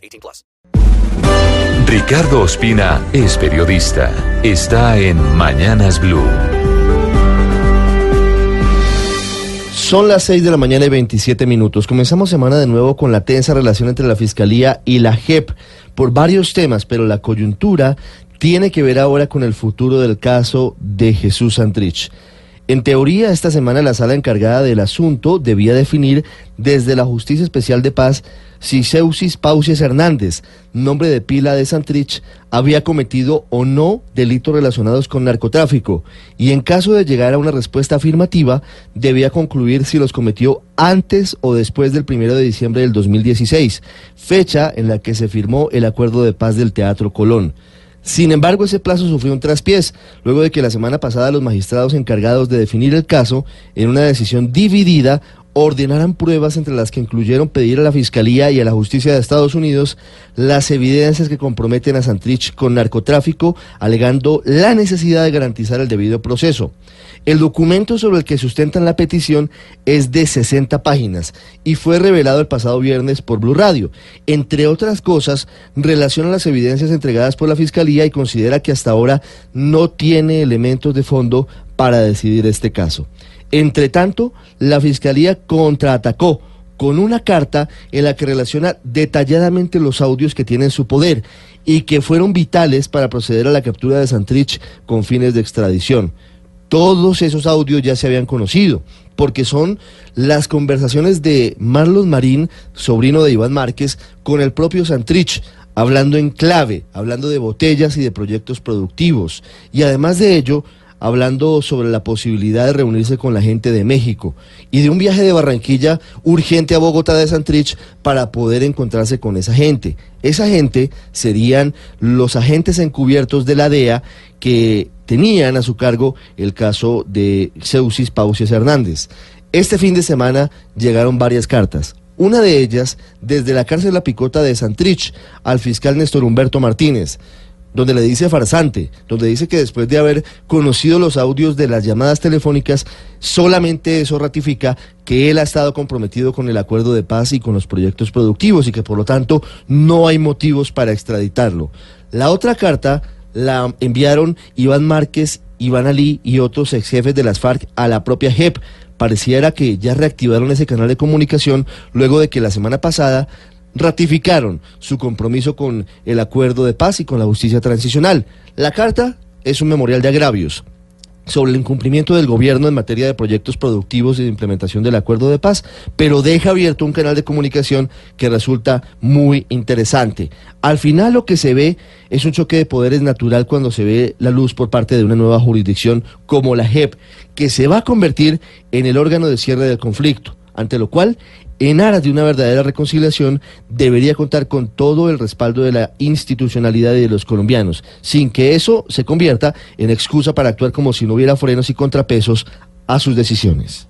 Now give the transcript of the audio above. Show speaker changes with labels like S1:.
S1: 18 plus.
S2: Ricardo Ospina es periodista. Está en Mañanas Blue.
S3: Son las 6 de la mañana y 27 minutos. Comenzamos semana de nuevo con la tensa relación entre la Fiscalía y la JEP por varios temas, pero la coyuntura tiene que ver ahora con el futuro del caso de Jesús Santrich. En teoría, esta semana la sala encargada del asunto debía definir desde la Justicia Especial de Paz si Seusis Pausies Hernández, nombre de pila de Santrich, había cometido o no delitos relacionados con narcotráfico y en caso de llegar a una respuesta afirmativa, debía concluir si los cometió antes o después del primero de diciembre del 2016, fecha en la que se firmó el acuerdo de paz del Teatro Colón. Sin embargo, ese plazo sufrió un traspiés, luego de que la semana pasada los magistrados encargados de definir el caso, en una decisión dividida, ordenaran pruebas entre las que incluyeron pedir a la Fiscalía y a la Justicia de Estados Unidos las evidencias que comprometen a Santrich con narcotráfico, alegando la necesidad de garantizar el debido proceso. El documento sobre el que sustentan la petición es de 60 páginas y fue revelado el pasado viernes por Blue Radio. Entre otras cosas, relaciona las evidencias entregadas por la Fiscalía y considera que hasta ahora no tiene elementos de fondo para decidir este caso. Entre tanto, la Fiscalía contraatacó con una carta en la que relaciona detalladamente los audios que tiene en su poder y que fueron vitales para proceder a la captura de Santrich con fines de extradición. Todos esos audios ya se habían conocido, porque son las conversaciones de Marlon Marín, sobrino de Iván Márquez, con el propio Santrich, hablando en clave, hablando de botellas y de proyectos productivos. Y además de ello, hablando sobre la posibilidad de reunirse con la gente de México y de un viaje de Barranquilla urgente a Bogotá de Santrich para poder encontrarse con esa gente. Esa gente serían los agentes encubiertos de la DEA que tenían a su cargo el caso de Seusis Pausias Hernández. Este fin de semana llegaron varias cartas. Una de ellas desde la cárcel La Picota de Santrich al fiscal Néstor Humberto Martínez donde le dice farsante, donde dice que después de haber conocido los audios de las llamadas telefónicas, solamente eso ratifica que él ha estado comprometido con el acuerdo de paz y con los proyectos productivos y que por lo tanto no hay motivos para extraditarlo. La otra carta la enviaron Iván Márquez, Iván Ali y otros ex jefes de las FARC a la propia JEP. Pareciera que ya reactivaron ese canal de comunicación luego de que la semana pasada ratificaron su compromiso con el acuerdo de paz y con la justicia transicional. La carta es un memorial de agravios sobre el incumplimiento del gobierno en materia de proyectos productivos y de implementación del acuerdo de paz, pero deja abierto un canal de comunicación que resulta muy interesante. Al final lo que se ve es un choque de poderes natural cuando se ve la luz por parte de una nueva jurisdicción como la JEP, que se va a convertir en el órgano de cierre del conflicto ante lo cual, en aras de una verdadera reconciliación, debería contar con todo el respaldo de la institucionalidad de los colombianos, sin que eso se convierta en excusa para actuar como si no hubiera frenos y contrapesos a sus decisiones.